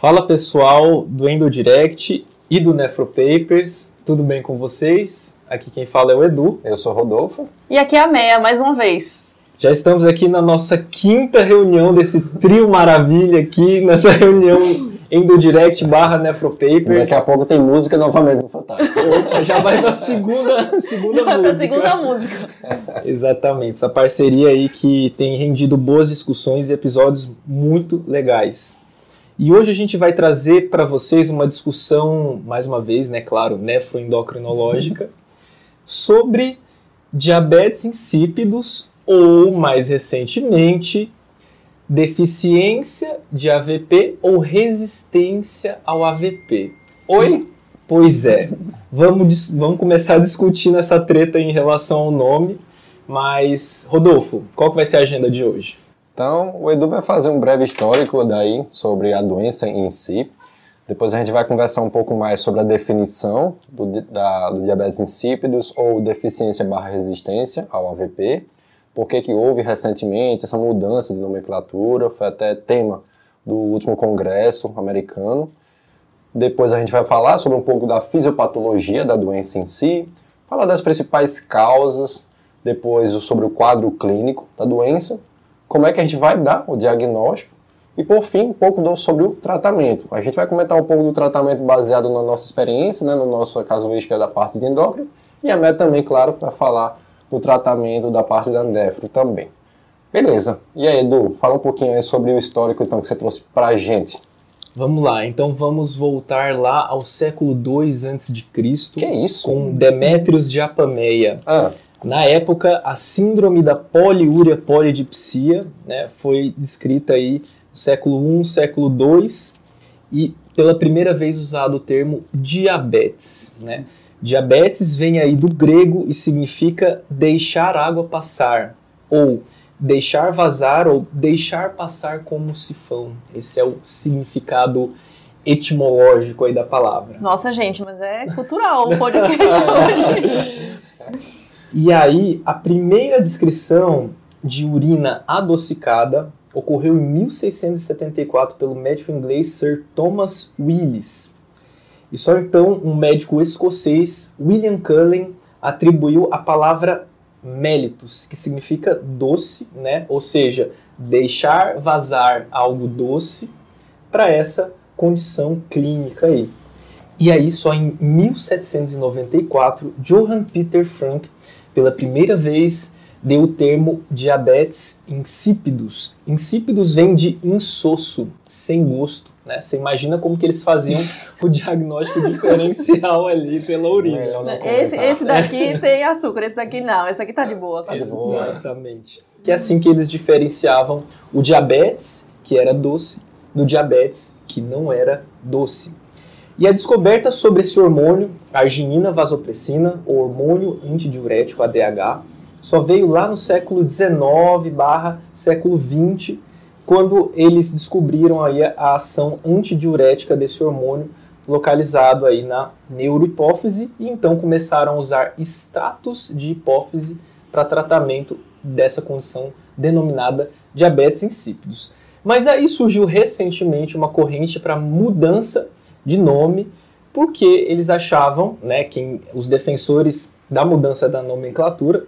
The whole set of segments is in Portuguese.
Fala pessoal do Endo Direct e do Nefro Papers, tudo bem com vocês? Aqui quem fala é o Edu. Eu sou Rodolfo. E aqui é a Meia, mais uma vez. Já estamos aqui na nossa quinta reunião desse trio maravilha aqui, nessa reunião Endo Direct barra Nefro Papers. Daqui a pouco tem música novamente no Fantástico. Já vai pra segunda, segunda música. segunda música. Exatamente, essa parceria aí que tem rendido boas discussões e episódios muito legais. E hoje a gente vai trazer para vocês uma discussão, mais uma vez, né, claro, nefroendocrinológica, sobre diabetes insípidos ou, mais recentemente, deficiência de AVP ou resistência ao AVP. Oi? Pois é. Vamos, vamos começar a discutir essa treta em relação ao nome. Mas, Rodolfo, qual que vai ser a agenda de hoje? Então, o Edu vai fazer um breve histórico daí sobre a doença em si. Depois a gente vai conversar um pouco mais sobre a definição do, da- do diabetes insípidos ou deficiência barra resistência ao AVP. Por que que houve recentemente essa mudança de nomenclatura, foi até tema do último congresso americano. Depois a gente vai falar sobre um pouco da fisiopatologia da doença em si, falar das principais causas, depois sobre o quadro clínico da doença, como é que a gente vai dar o diagnóstico e, por fim, um pouco sobre o tratamento. A gente vai comentar um pouco do tratamento baseado na nossa experiência, né, no nosso casuística da parte de endócrino, e a Meta também, claro, para falar do tratamento da parte da nefro também. Beleza. E aí, Edu, fala um pouquinho aí sobre o histórico então, que você trouxe pra gente. Vamos lá, então vamos voltar lá ao século II a.C. Que é isso? com Demétrios de Apameia. Ah, Na época, a síndrome da poliúria polidipsia né, foi descrita aí no século I, século II e pela primeira vez usado o termo diabetes. Né? Diabetes vem aí do grego e significa deixar água passar ou deixar vazar ou deixar passar como sifão. Esse é o significado etimológico aí da palavra. Nossa, gente, mas é cultural o podcast hoje. E aí, a primeira descrição de urina adocicada ocorreu em 1674 pelo médico inglês Sir Thomas Willis. E só então um médico escocês, William Cullen, atribuiu a palavra mellitus, que significa doce, né? Ou seja, deixar vazar algo doce para essa condição clínica aí. E aí, só em 1794, Johann Peter Frank, pela primeira vez, deu o termo diabetes insípidos. Insípidos vem de insosso, sem gosto. Né? Você imagina como que eles faziam o diagnóstico diferencial ali pela urina. Esse, esse daqui tem açúcar, esse daqui não. Esse aqui tá de boa. Tá de boa. Exatamente. Que é assim que eles diferenciavam o diabetes, que era doce, do diabetes, que não era doce. E a descoberta sobre esse hormônio, arginina vasopressina, o hormônio antidiurético ADH, só veio lá no século XIX barra século XX, quando eles descobriram aí a ação antidiurética desse hormônio localizado aí na neurohipófise e então começaram a usar extratos de hipófise para tratamento dessa condição denominada diabetes insípidos. Mas aí surgiu recentemente uma corrente para mudança de nome, porque eles achavam, né, que os defensores da mudança da nomenclatura,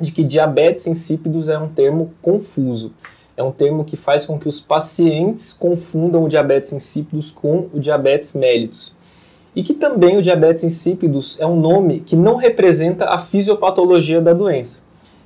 de que diabetes insípidos é um termo confuso. É um termo que faz com que os pacientes confundam o diabetes insípidos com o diabetes mellitus. E que também o diabetes insípidos é um nome que não representa a fisiopatologia da doença.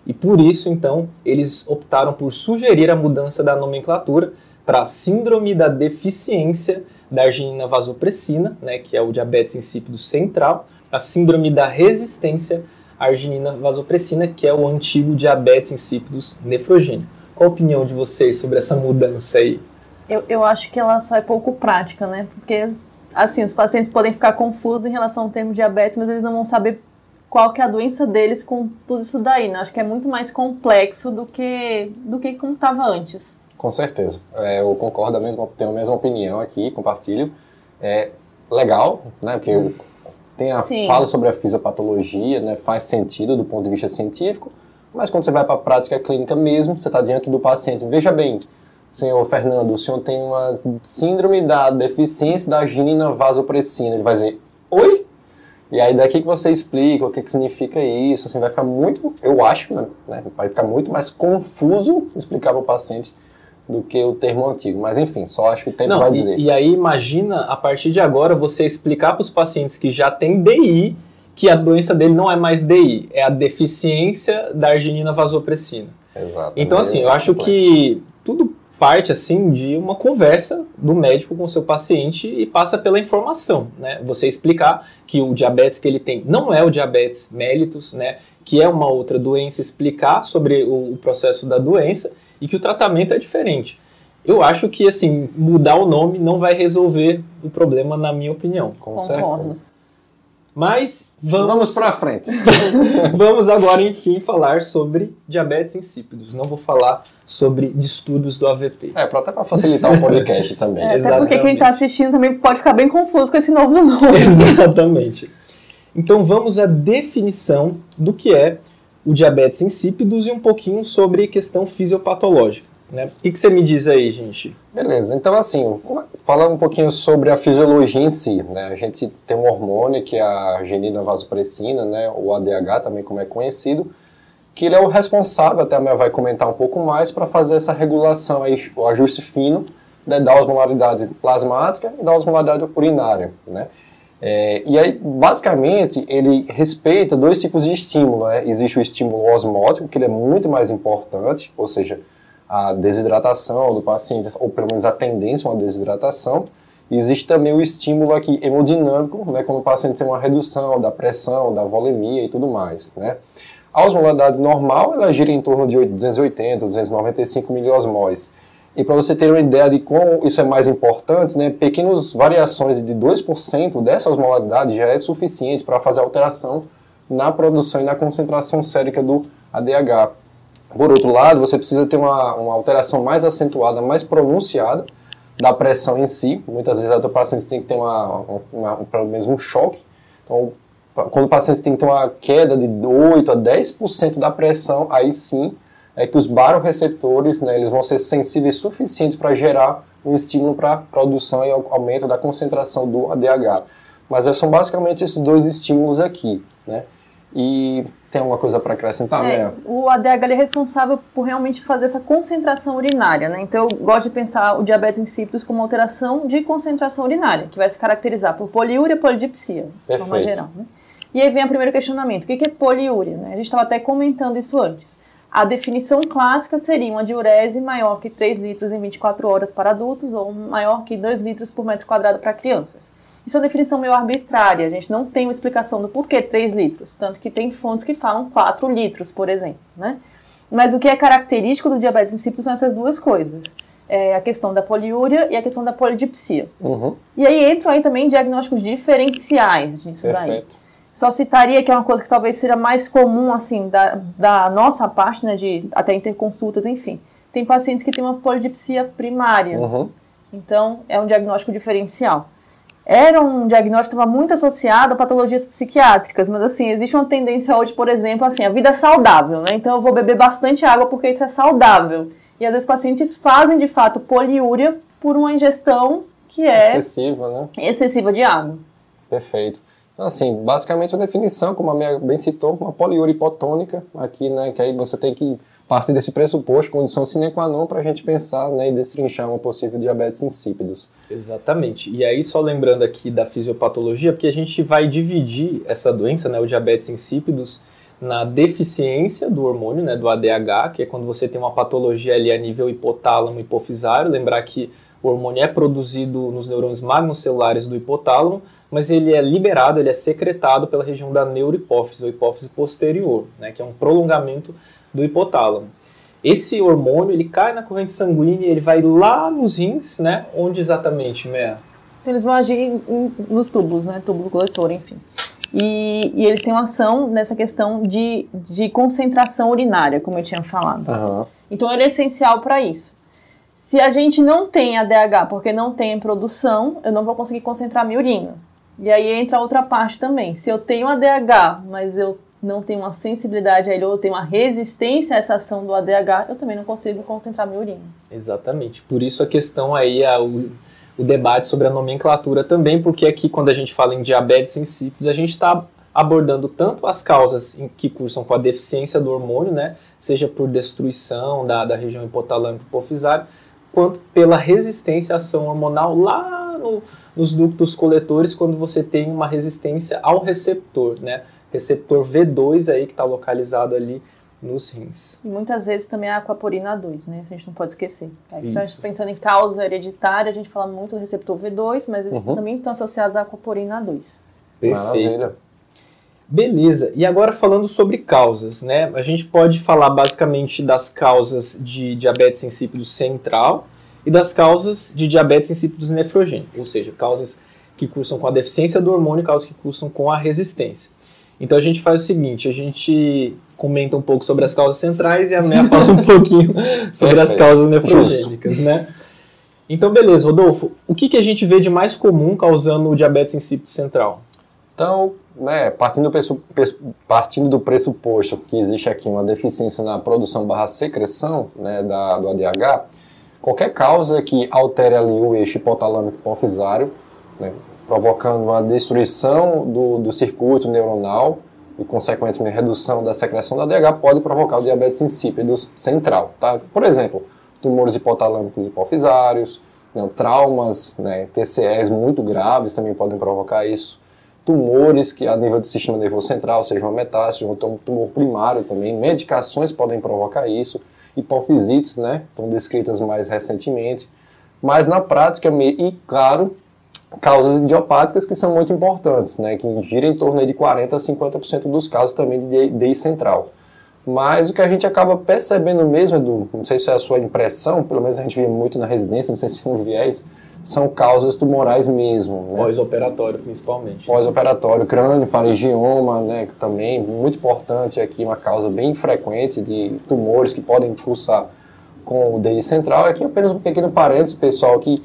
E por isso, então, eles optaram por sugerir a mudança da nomenclatura para síndrome da deficiência da arginina vasopressina, né, que é o diabetes insípido central, a síndrome da resistência à arginina vasopressina, que é o antigo diabetes insípidos nefrogênio. Qual a opinião de vocês sobre essa mudança aí? Eu, eu acho que ela só é pouco prática, né? Porque, assim, os pacientes podem ficar confusos em relação ao termo diabetes, mas eles não vão saber qual que é a doença deles com tudo isso daí, né? Acho que é muito mais complexo do que, do que como estava antes. Com certeza. É, eu concordo, a mesma, tenho a mesma opinião aqui, compartilho. É legal, né? Porque eu tem a Sim. fala sobre a fisiopatologia, né? Faz sentido do ponto de vista científico, mas quando você vai para a prática clínica mesmo, você está diante do paciente. Veja bem, senhor Fernando, o senhor tem uma síndrome da deficiência da arginina vasopressina. Ele vai dizer, oi? E aí daqui que você explica o que, que significa isso, assim, vai ficar muito, eu acho, né, vai ficar muito mais confuso explicar para o paciente do que o termo antigo. Mas enfim, só acho que o tempo Não, vai e, dizer. e aí imagina, a partir de agora, você explicar para os pacientes que já têm DI que a doença dele não é mais DI, é a deficiência da arginina vasopressina. Exato. Então, assim, eu acho que tudo parte, assim, de uma conversa do médico com o seu paciente e passa pela informação, né? Você explicar que o diabetes que ele tem não é o diabetes mellitus, né? Que é uma outra doença, explicar sobre o, o processo da doença e que o tratamento é diferente. Eu acho que, assim, mudar o nome não vai resolver o problema, na minha opinião. Com Concordo. certeza. Mas vamos, Vamos para frente. vamos agora, enfim, falar sobre diabetes insípidos. Não vou falar sobre distúrbios do AVP. É, pra, até para facilitar o podcast também. É, até Exatamente. porque quem está assistindo também pode ficar bem confuso com esse novo nome. Exatamente. Então vamos à definição do que é o diabetes insípidos e um pouquinho sobre questão fisiopatológica. Né? O que, que você me diz aí, gente? Beleza, então assim, falar um pouquinho sobre a fisiologia em si, né? A gente tem um hormônio que é a arginina vasopressina, né? O ADH também como é conhecido, que ele é o responsável, até a minha vai comentar um pouco mais, para fazer essa regulação aí, o ajuste fino né, da osmolaridade plasmática e da osmolaridade urinária, né? É, e aí, basicamente, ele respeita dois tipos de estímulo. Né? Existe o estímulo osmótico, que ele é muito mais importante, ou seja, a desidratação do paciente, ou pelo menos a tendência a uma desidratação. E existe também o estímulo aqui hemodinâmico, né, quando o paciente tem uma redução da pressão, da volemia e tudo mais. Né? A osmolaridade normal, ela gira em torno de 280, 295 miliosmóis. E para você ter uma ideia de como isso é mais importante, né, pequenas variações de 2% dessa osmolaridade já é suficiente para fazer alteração na produção e na concentração sérica do ADH. Por outro lado, você precisa ter uma, uma alteração mais acentuada, mais pronunciada da pressão em si. Muitas vezes o paciente tem que ter uma, uma, pelo menos um choque. Então, quando o paciente tem que ter uma queda de 8 a 10% da pressão, aí sim é que os baroreceptores, né, eles vão ser sensíveis suficientes para gerar um estímulo para produção e aumento da concentração do ADH. Mas são basicamente esses dois estímulos aqui, né? E tem alguma coisa para acrescentar, É, Mel? o ADH é responsável por realmente fazer essa concentração urinária, né? Então eu gosto de pensar o diabetes insípidos como alteração de concentração urinária, que vai se caracterizar por poliúria e polidipsia, de forma geral. Né? E aí vem o primeiro questionamento: o que que é poliúria? Né? A gente estava até comentando isso antes. A definição clássica seria uma diurese maior que 3 litros em 24 horas para adultos ou maior que 2 litros por metro quadrado para crianças. Isso é uma definição meio arbitrária, a gente não tem uma explicação do porquê 3 litros, tanto que tem fontes que falam 4 litros, por exemplo, né? Mas o que é característico do diabetes insípido são essas duas coisas. É a questão da poliúria e a questão da polidipsia. Uhum, E aí entram aí também diagnósticos diferenciais disso daí. perfeito. Só citaria que é uma coisa que talvez seja mais comum, assim, da, da nossa parte, né, de até interconsultas, enfim. Tem pacientes que têm uma polidipsia primária. Uhum. Então, é um diagnóstico diferencial. Era um diagnóstico que estava muito associado a patologias psiquiátricas, mas assim, existe uma tendência hoje, por exemplo, assim, a vida é saudável, né? Então eu vou beber bastante água porque isso é saudável. E às vezes pacientes fazem de fato poliúria por uma ingestão que é Excessiva, né? excessiva de água. Perfeito. Então, assim, basicamente a definição, como a minha bem citou, uma poliúria hipotônica aqui, né? Que aí você tem que partir desse pressuposto, condição sine qua non, para a gente pensar né, e destrinchar uma possível diabetes insípidos. Exatamente. E aí, só lembrando aqui da fisiopatologia, porque a gente vai dividir essa doença, né, o diabetes insípidos, na deficiência do hormônio, né, do ADH, que é quando você tem uma patologia ali a nível hipotálamo hipofisário. Lembrar que O hormônio é produzido nos neurônios magnocelulares do hipotálamo, mas ele é liberado, ele é secretado pela região da neurohipófise, ou hipófise posterior, né, que é um prolongamento do hipotálamo. Esse hormônio, ele cai na corrente sanguínea, ele vai lá nos rins, né? Onde exatamente, Mea? Eles vão agir em, em, nos túbulos, né? Túbulo coletor, enfim. E, e, eles têm uma ação nessa questão de, de concentração urinária, como eu tinha falado. Aham. Então ele é essencial para isso. Se a gente não tem ADH porque não tem produção, eu não vou conseguir concentrar minha urina. E aí entra outra parte também. Se eu tenho ADH, mas eu não tenho uma sensibilidade a ele ou tenho uma resistência a essa ação do ADH, eu também não consigo concentrar minha urina. Exatamente. Por isso a questão aí, a, o, o debate sobre a nomenclatura também, porque aqui quando a gente fala em diabetes insípidos, a gente está abordando tanto as causas em que cursam com a deficiência do hormônio, né, seja por destruição da, da região hipotalâmica hipofisária, quanto pela resistência à ação hormonal lá no, nos ductos coletores, quando você tem uma resistência ao receptor, né, receptor V2 aí que está localizado ali nos rins. E muitas vezes também a aquaporina 2, né? A gente não pode esquecer. Aí, então, a gente Isso. pensando em causa hereditária, a gente fala muito do receptor V2, mas eles Uhum. também estão associados à aquaporina 2. Perfeito. Maravilha. Beleza. E agora falando sobre causas, né? A gente pode falar basicamente das causas de diabetes insípidos central e das causas de diabetes insípidos nefrogênico, ou seja, causas que cursam com a deficiência do hormônio e causas que cursam com a resistência. Então a gente faz o seguinte, a gente comenta um pouco sobre as causas centrais e a Mea fala um pouquinho sobre as causas nefrogênicas, né? Então, beleza, Rodolfo, o que, que a gente vê de mais comum causando o diabetes insípido central? Então, né, partindo, do pres- partindo do pressuposto que existe aqui uma deficiência na produção barra secreção né, da, do ADH, qualquer causa que altere ali o eixo hipotalâmico hipofisário, né, provocando uma destruição do, do circuito neuronal e, consequentemente, redução da secreção do ADH, pode provocar o diabetes insípidos central. Tá? Por exemplo, tumores hipotalâmicos hipofisários, né, traumas, né, TCEs muito graves também podem provocar isso tumores que a nível do sistema nervoso central, seja uma metástase, ou então um tumor primário também, medicações podem provocar isso, hipofisites, né, estão descritas mais recentemente, mas na prática, e claro, causas idiopáticas que são muito importantes, né, que giram em torno de 40 a 50% dos casos também de DI central. Mas o que a gente acaba percebendo mesmo, Edu, não sei se é a sua impressão, pelo menos a gente vê muito na residência, não sei se é um viés, são causas tumorais mesmo. Né? Pós-operatório, principalmente. pós-operatório, crânio, faringioma, né, que também muito importante aqui, uma causa bem frequente de tumores que podem cursar com o DI central. Aqui apenas um pequeno parênteses, pessoal, que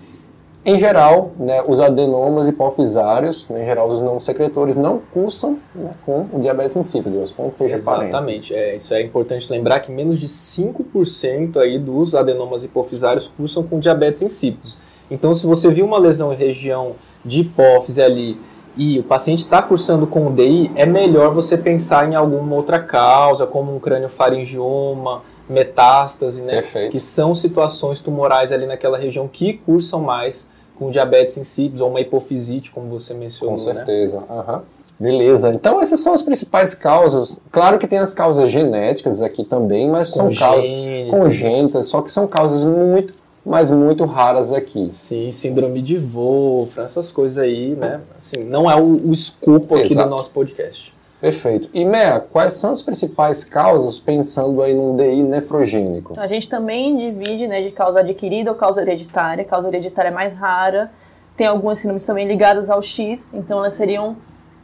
em geral, né, os adenomas hipofisários, né, em geral os não secretores, não cursam né, com o diabetes insípido, com fecha parênteses. Exatamente, é, isso é importante lembrar que menos de 5% aí dos adenomas hipofisários cursam com diabetes insípidos. Então, se você viu uma lesão em região de hipófise ali e o paciente está cursando com o DI, é melhor você pensar em alguma outra causa, como um crânio faringioma, metástase, né? Perfeito. Que são situações tumorais ali naquela região que cursam mais com diabetes insípidos ou uma hipofisite, como você mencionou, Com né? certeza. aham. Beleza. Então essas são as principais causas. Claro que tem as causas genéticas aqui também, mas são causas Congênitas. congênitas, só que são causas muito, mas muito raras aqui. Sim, síndrome de Wolfram, essas coisas aí, né? Assim, não é o, o escopo aqui Exato. do nosso podcast. Perfeito. E Mea, quais são as principais causas pensando aí num DI nefrogênico? Então, a gente também divide né, de causa adquirida ou causa hereditária. Causa hereditária é mais rara. Tem algumas síndromes também ligadas ao X, então elas seriam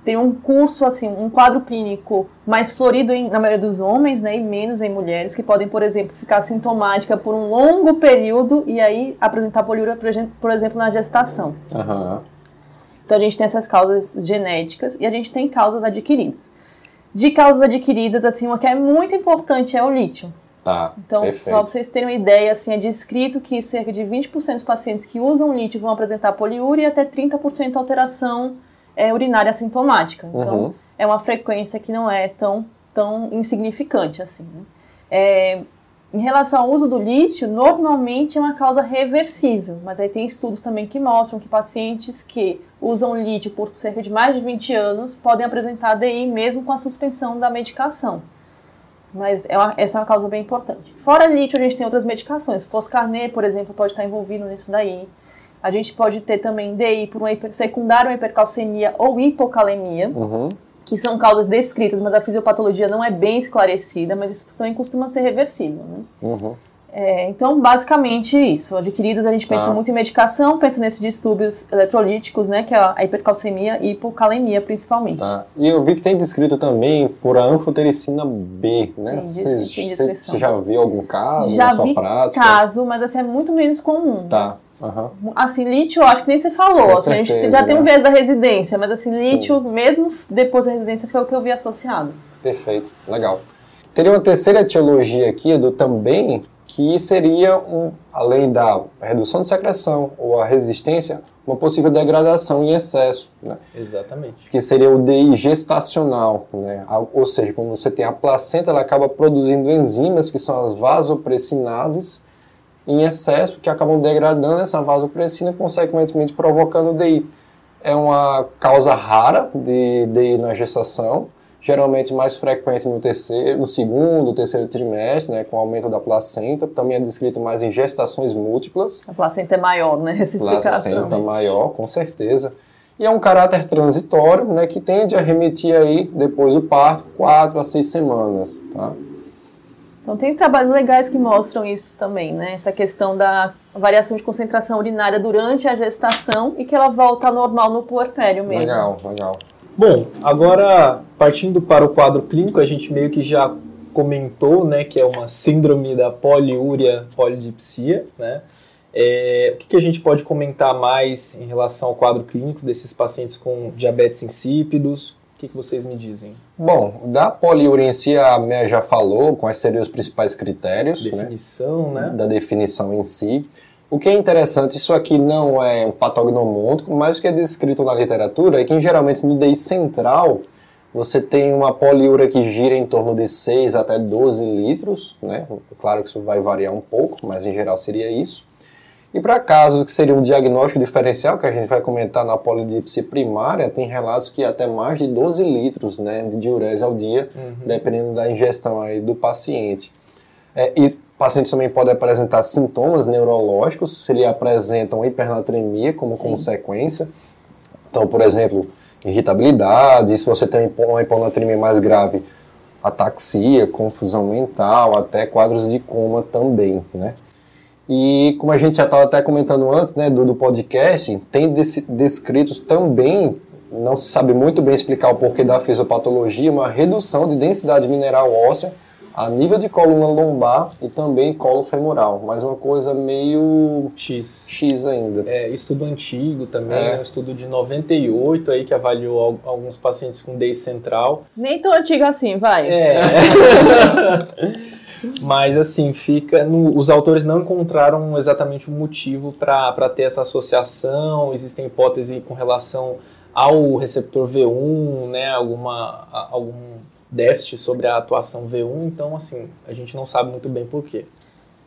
teriam um curso assim, um quadro clínico mais florido em- na maioria dos homens, né, e menos em mulheres que podem, por exemplo, ficar sintomática por um longo período e aí apresentar poliúria, por exemplo, na gestação. Aham. Então a gente tem essas causas genéticas e a gente tem causas adquiridas. De causas adquiridas, assim, uma que é muito importante é o lítio. Tá. Então, Perfeito. só para vocês terem uma ideia, assim, é descrito que cerca de 20% dos pacientes que usam lítio vão apresentar poliúria e até 30% alteração é, urinária assintomática. Então, Uhum. é uma frequência que não é tão, tão insignificante assim. né? É, em relação ao uso do lítio, normalmente é uma causa reversível, mas aí tem estudos também que mostram que pacientes que usam lítio por cerca de mais de 20 anos podem apresentar DI mesmo com a suspensão da medicação. Mas é uma, essa é uma causa bem importante. Fora lítio, a gente tem outras medicações. Foscarnet, por exemplo, pode estar envolvido nisso daí. A gente pode ter também DI por uma hiper, secundária, uma hipercalcemia ou hipocalemia, Uhum. Que são causas descritas, mas a fisiopatologia não é bem esclarecida, mas isso também costuma ser reversível. Né? Uhum. É, então, basicamente isso. Adquiridos, a gente pensa Tá. muito em medicação, pensa nesses distúrbios eletrolíticos, né, que é a hipercalcemia e hipocalemia, principalmente. Tá. E eu vi que tem descrito também por a anfotericina B, né? Você já viu algum caso Já na sua vi prática? caso, mas assim, é muito menos comum. Tá. Aham. Assim, lítio, acho que nem você falou. Com assim, a gente certeza, já tem um né? viés da residência, mas assim, lítio, mesmo depois da residência, foi o que eu vi associado. Perfeito, legal. Teria uma terceira etiologia aqui, Edu, também, que seria, um, além da redução de secreção ou a resistência, uma possível degradação em excesso, né? Exatamente. que seria o DI gestacional, né? Ou seja, quando você tem a placenta, ela acaba produzindo enzimas, que são as vasopressinases, em excesso, que acabam degradando essa vasopressina, consequentemente provocando DI. É uma causa rara de DI na gestação, geralmente mais frequente no terceiro, no segundo, terceiro trimestre, né, com aumento da placenta. Também é descrito mais em gestações múltiplas A placenta é maior, né? Essa explicação. placenta maior, com certeza. E é um caráter transitório, né, que tende a remitir aí, depois do parto, quatro a seis semanas, tá? Então tem trabalhos legais que mostram isso também, né? Essa questão da variação de concentração urinária durante a gestação e que ela volta ao normal no puerpério mesmo. Legal, legal. Bom, agora partindo para o quadro clínico, a gente meio que já comentou, né, que é uma síndrome da poliúria polidipsia, né? É, o que, que a gente pode comentar mais em relação ao quadro clínico desses pacientes com diabetes insípidos? O que, que vocês me dizem? Bom, da si, a Mea já falou quais seriam os principais critérios, né? Definição, né? da definição em si. O que é interessante, isso aqui não é um patognomônico, mas o que é descrito na literatura é que geralmente no DI central você tem uma poliúria que gira em torno de 6 até 12 litros, né? Claro que isso vai variar um pouco, mas em geral seria isso. E para casos que seria um diagnóstico diferencial, que a gente vai comentar na polidipsia primária, tem relatos que até mais de 12 litros né, de diurese ao dia, dependendo da ingestão aí do paciente. É, e pacientes também podem apresentar sintomas neurológicos, se ele apresentam hipernatremia como consequência. Então, por exemplo, irritabilidade, se você tem uma hiponatremia mais grave, ataxia, confusão mental, até quadros de coma também, né? E como a gente já estava até comentando antes, né, do, do podcast, tem desse- descritos também, não se sabe muito bem explicar o porquê da fisiopatologia, uma redução de densidade mineral óssea a nível de coluna lombar e também colo femoral, mas uma coisa meio X. X ainda. É, estudo antigo também, É. um estudo de 98 aí que avaliou al- alguns pacientes com DEI central. Nem tão antigo assim, vai. É. Mas assim, fica. no- os autores não encontraram exatamente o motivo para ter essa associação. Existem hipóteses com relação ao receptor V1, né? Alguma, algum déficit sobre a atuação V1. Então, assim, a gente não sabe muito bem por quê.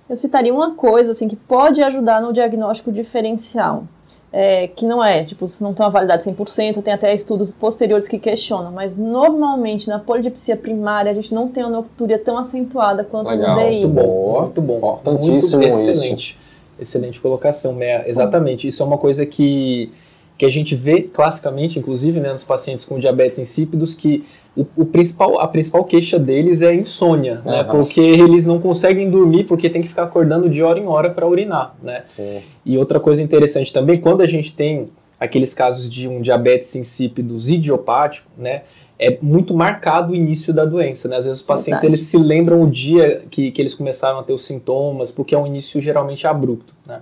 Eu citaria uma coisa assim que pode ajudar no diagnóstico diferencial. É, que não é, tipo, não tem uma validade 100%, tem até estudos posteriores que questionam, mas normalmente na polidipsia primária a gente não tem uma noctúria tão acentuada quanto Legal, no DI. Muito bom, muito bom. Importantíssimo muito isso. excelente. Excelente colocação, Mea. Exatamente. Isso é uma coisa que, que a gente vê classicamente, inclusive, né, nos pacientes com diabetes insípidos, que o, o principal, a principal queixa deles é insônia, né? Aham. Porque eles não conseguem dormir porque tem que ficar acordando de hora em hora para urinar, né? Sim. E outra coisa interessante também, quando a gente tem aqueles casos de um diabetes insípidos idiopático, né, é muito marcado o início da doença, né? Às vezes os pacientes Verdade. eles se lembram o dia que, que eles começaram a ter os sintomas, porque é um início geralmente abrupto, né?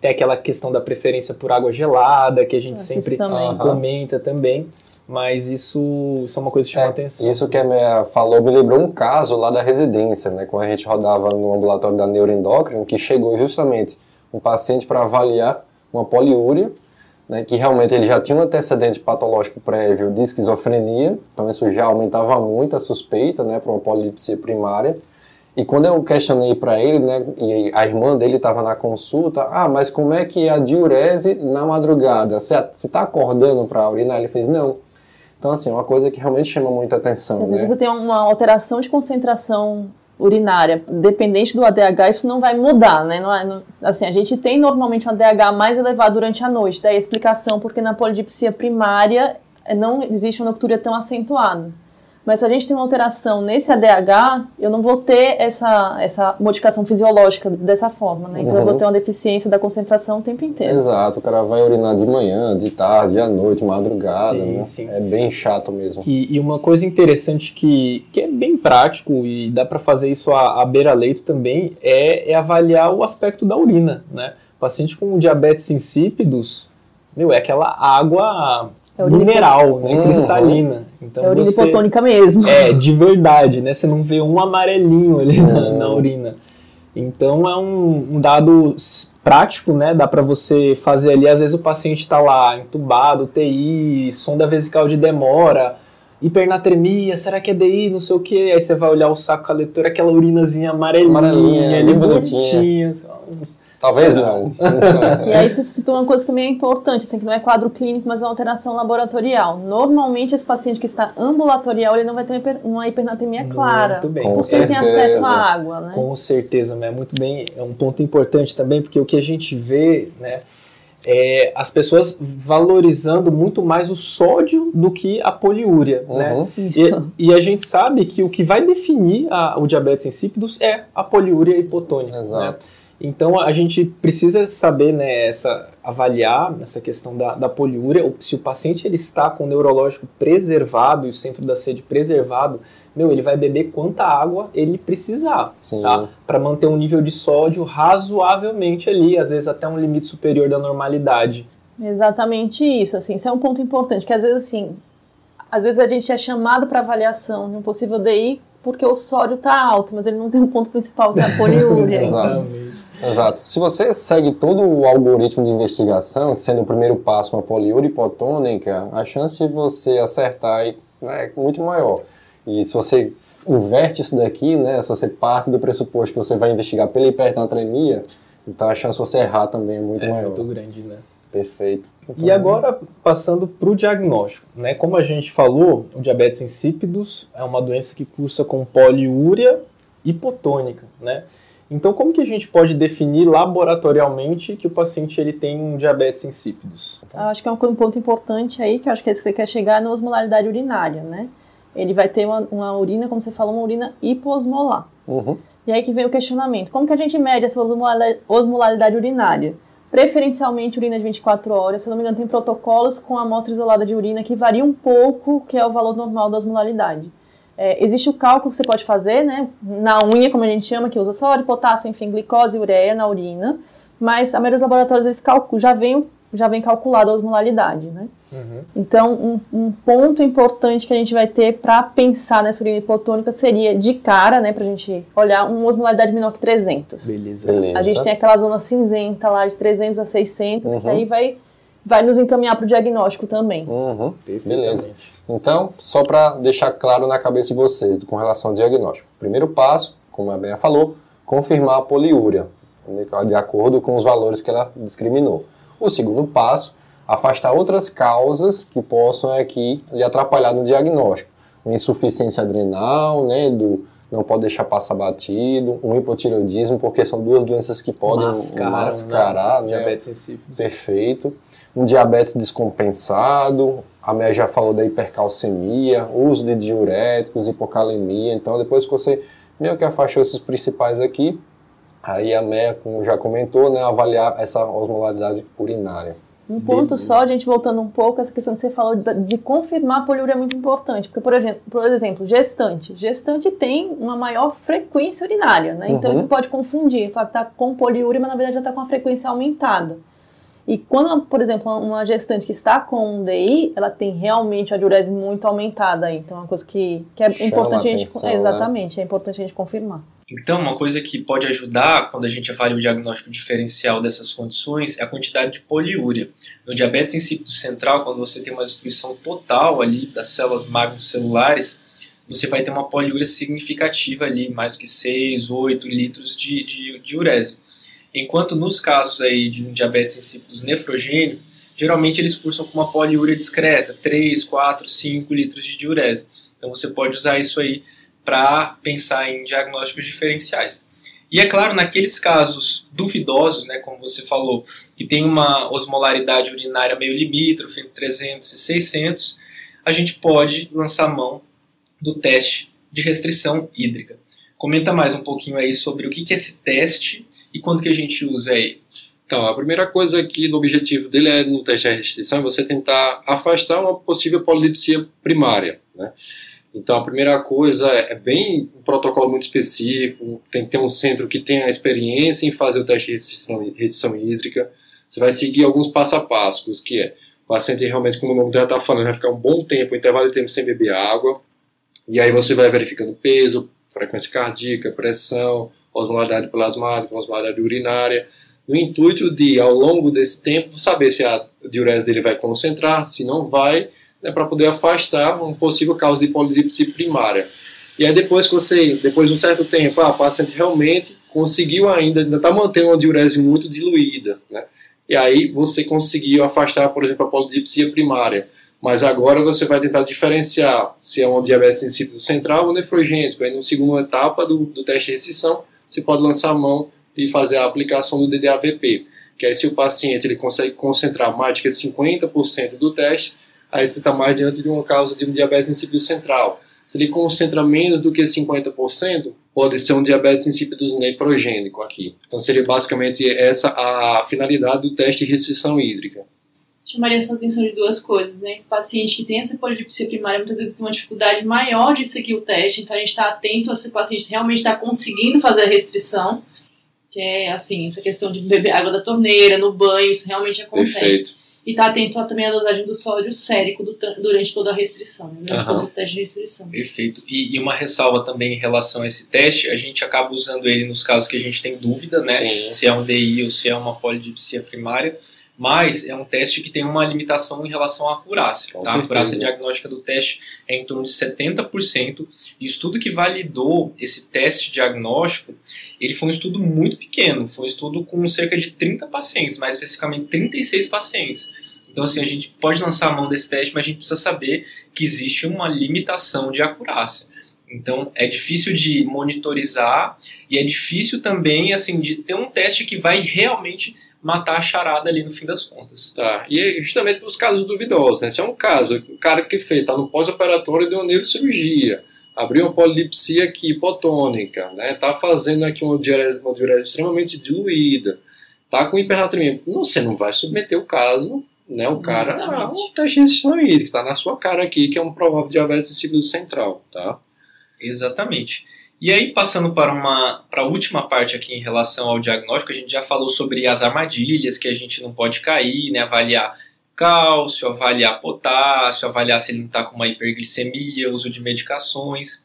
Tem aquela questão da preferência por água gelada, que a gente sempre também. Comenta também, mas isso, isso é uma coisa que chama É, atenção. Isso que a Mea falou me lembrou um caso lá da residência, né? Quando a gente rodava no ambulatório da neuroendócrino, que chegou justamente um paciente para avaliar uma poliúria, né? Que realmente ele já tinha um antecedente patológico prévio de esquizofrenia, então isso já aumentava muito a suspeita, né? Para uma polipsia primária. E quando eu questionei para ele, né, e a irmã dele estava na consulta, ah, mas como é que é a diurese na madrugada? Você está acordando para urinar? Ele fez, não. Então, assim, é uma coisa que realmente chama muita atenção. Às vezes né? você tem uma alteração de concentração urinária, dependente do ADH, isso não vai mudar, né? Não é, não- assim, a gente tem normalmente um ADH mais elevado durante a noite, daí a explicação porque na polidipsia primária não existe uma noctúria tão acentuada. Mas se a gente tem uma alteração nesse ADH, eu não vou ter essa, essa modificação fisiológica dessa forma, né? Então eu vou Uhum. ter uma deficiência da concentração o tempo inteiro. Exato, o cara vai urinar de manhã, de tarde, à noite, madrugada, Sim, né? sim. É bem chato mesmo. E, e uma coisa interessante que, que é bem prático e dá para fazer isso à, à beira-leito também é, é avaliar o aspecto da urina, né? Paciente com diabetes insípidos, meu, é aquela água É mineral, né? Cristalina. Então é urina você, hipotônica mesmo. É, de verdade, né? Você não vê um amarelinho ali na, na urina. Então é um, um dado prático, né? Dá para você fazer ali, às vezes o paciente está lá entubado, TI, sonda vesical de demora, hipernatremia, será que é DI, não sei o que. Aí você vai olhar o saco com a leitura, aquela urinazinha amarelinha, Amarelinha, ali bonitinha. bonitinha. Talvez não. E aí você citou uma coisa também importante, assim, que não é quadro clínico, mas é uma alteração laboratorial. Normalmente esse paciente que está ambulatorial, ele não vai ter uma, hiper- uma hipernatremia clara. Muito bem. Com Porque ele tem certeza. acesso à água, né? Com certeza, mas é muito bem, é um ponto importante também, porque o que a gente vê, né, é as pessoas valorizando muito mais o sódio do que a poliúria, né? Uhum. Isso. E, e a gente sabe que o que vai definir a- o diabetes insípidos é a poliúria hipotônica, Exato. né? Então a gente precisa saber, né, essa, avaliar essa questão da, da poliúria, ou se o paciente ele está com o neurológico preservado e o centro da sede preservado, meu, ele vai beber quanta água ele precisar, Sim. tá? Para manter um nível de sódio razoavelmente ali, às vezes até um limite superior da normalidade. Exatamente isso, assim, isso é um ponto importante, que às vezes assim, às vezes a gente é chamado para avaliação de um possível DI porque o sódio está alto, mas ele não tem um ponto principal que é a poliúria. Exato. Exato. Se você segue todo o algoritmo de investigação, sendo o primeiro passo uma poliúria hipotônica, a chance de você acertar é né, muito maior. E se você inverte isso daqui, né, se você parte do pressuposto que você vai investigar pela hipernatremia, então a chance de você errar também é muito É maior. muito grande, né? Perfeito. E agora, passando para o diagnóstico. Né? Como a gente falou, o diabetes insípidos é uma doença que cursa com poliúria hipotônica. Né? Então, como que a gente pode definir laboratorialmente que o paciente ele tem um diabetes insípidos? Eu acho que é um ponto importante aí, que eu acho que você quer chegar na osmolaridade urinária, né? Ele vai ter uma, uma urina, como você falou, uma urina hiposmolar. Uhum. E aí que vem o questionamento. Como que a gente mede essa osmolaridade, osmolaridade urinária? Preferencialmente urina de 24 horas. Se eu não me engano, tem protocolos com amostra isolada de urina que varia um pouco, que é o valor normal da osmolaridade. É, existe o cálculo que você pode fazer, né? Na unha, como a gente chama, que usa sódio, potássio, enfim, glicose e ureia na urina. Mas a maioria dos laboratórios eles calculam, já vem, já vem calculada a osmolaridade, né? Então, um, um ponto importante que a gente vai ter para pensar nessa urina hipotônica seria, de cara, né, para a gente olhar, uma osmolaridade menor que 300. Beleza. Beleza. A gente tem aquela zona cinzenta lá de 300 a 600, que Uhum. aí vai, vai nos encaminhar para o diagnóstico também. Uhum. Beleza. Então, só para deixar claro na cabeça de vocês com relação ao diagnóstico. Primeiro passo, como a Benha falou, confirmar a poliúria, de acordo com os valores que ela discriminou. O segundo passo, afastar outras causas que possam aqui lhe atrapalhar no diagnóstico. Uma insuficiência adrenal, né, do não pode deixar passar batido, um hipotireoidismo, porque são duas doenças que podem Mascaram, mascarar, né? né, Diabetes insípidos. Perfeito. Um diabetes descompensado, a Mé já falou da hipercalcemia, uso de diuréticos, hipocalemia. Então, depois que você meio que afastou esses principais aqui, aí a Mé, como já comentou, né, avaliar essa osmolaridade urinária. Um ponto Beleza. só, a gente voltando um pouco, essa questão que você falou de, de confirmar a poliúria é muito importante. Porque, por exemplo, por exemplo, gestante. Gestante tem uma maior frequência urinária, né? Então Uhum. isso pode confundir. Falar que está com poliúria, mas na verdade já está com a frequência aumentada. E quando, por exemplo, uma gestante que está com um DI, ela tem realmente a diurese muito aumentada aí. Então é uma coisa que, que é Chama importante a gente. atenção, né? exatamente, é importante a gente confirmar. Então, uma coisa que pode ajudar quando a gente avalia o diagnóstico diferencial dessas condições é a quantidade de poliúria. No diabetes insípido central, quando você tem uma destruição total ali das células magnocelulares, você vai ter uma poliúria significativa ali, mais do que 6, 8 litros de, de, de urese. Enquanto nos casos aí de um diabetes insípidos nefrogênio, geralmente eles cursam com uma poliúria discreta, 3, 4, 5 litros de diurese. Então você pode usar isso aí para pensar em diagnósticos diferenciais. E é claro, naqueles casos duvidosos, né, como você falou, que tem uma osmolaridade urinária meio limítrofe entre 300 e 600, a gente pode lançar mão do teste de restrição hídrica. Comenta mais um pouquinho aí sobre o que é esse teste e quando que a gente usa ele. Então, a primeira coisa aqui do objetivo dele é, no teste de restrição, é você tentar afastar uma possível polidipsia primária. Né? Então, a primeira coisa é, é bem um protocolo muito específico, tem que ter um centro que tenha experiência em fazer o teste de restrição, restrição hídrica. Você vai seguir alguns passo a passo, que é o paciente realmente, como o nome já está falando, vai ficar um bom tempo, um intervalo de tempo sem beber água, e aí você vai verificando peso, frequência cardíaca, pressão, osmolaridade plasmática, osmolaridade urinária, no intuito de, ao longo desse tempo, saber se a diurese dele vai concentrar, se não vai, né, para poder afastar um possível causa de polidipsia primária. E aí depois que você, depois de um certo tempo, ah, o paciente realmente conseguiu ainda, ainda está mantendo uma diurese muito diluída, né? E aí você conseguiu afastar, por exemplo, a polidipsia primária. Mas agora você vai tentar diferenciar se é uma diabetes insípido central ou nefrogênico. Aí, na segunda etapa do, do teste de restrição, você pode lançar a mão e fazer a aplicação do DDAVP. Que aí, se o paciente ele consegue concentrar mais de 50% do teste, aí você está mais diante de uma causa de um diabetes insípido central. Se ele concentra menos do que 50%, pode ser um diabetes insípido nefrogênico aqui. Então seria basicamente essa a finalidade do teste de restrição hídrica. Chamaria essa atenção de duas coisas, né? O paciente que tem essa polidipsia primária muitas vezes tem uma dificuldade maior de seguir o teste, então a gente está atento se o paciente realmente está conseguindo fazer a restrição, que é assim, essa questão de beber água da torneira, no banho, isso realmente acontece. Perfeito e estar tá atento também à dosagem do sódio sérico do, durante toda a restrição, né? durante uhum. todo o teste de restrição. Perfeito. E, e, uma ressalva também em relação a esse teste, a gente acaba usando ele nos casos que a gente tem dúvida, né? Sim. Se é um DI ou se é uma polidipsia primária mas é um teste que tem uma limitação em relação à acurácia. Tá? A acurácia diagnóstica do teste é em torno de 70%. E o estudo que validou esse teste diagnóstico, ele foi um estudo muito pequeno, foi um estudo com cerca de 30 pacientes, mais especificamente 36 pacientes. Então, assim, a gente pode lançar a mão desse teste, mas a gente precisa saber que existe uma limitação de acurácia. Então, é difícil de monitorizar e é difícil também, assim, de ter um teste que vai realmente matar a charada ali no fim das contas. Tá, e é justamente para os casos duvidosos, né? Se é um caso, um cara que fez, tá no pós-operatório de uma neurocirurgia, abriu uma polipsia aqui hipotônica, né? Tá fazendo aqui uma diurese, uma diurese extremamente diluída, tá com hipernatremia. Você não vai submeter o caso, né? O cara a um teste de que tá na sua cara aqui, que é um provável diabetes insípido central, tá? Exatamente. E aí, passando para uma para a última parte aqui em relação ao diagnóstico, a gente já falou sobre as armadilhas que a gente não pode cair, né? Avaliar cálcio, avaliar potássio, avaliar se ele não está com uma hiperglicemia, uso de medicações.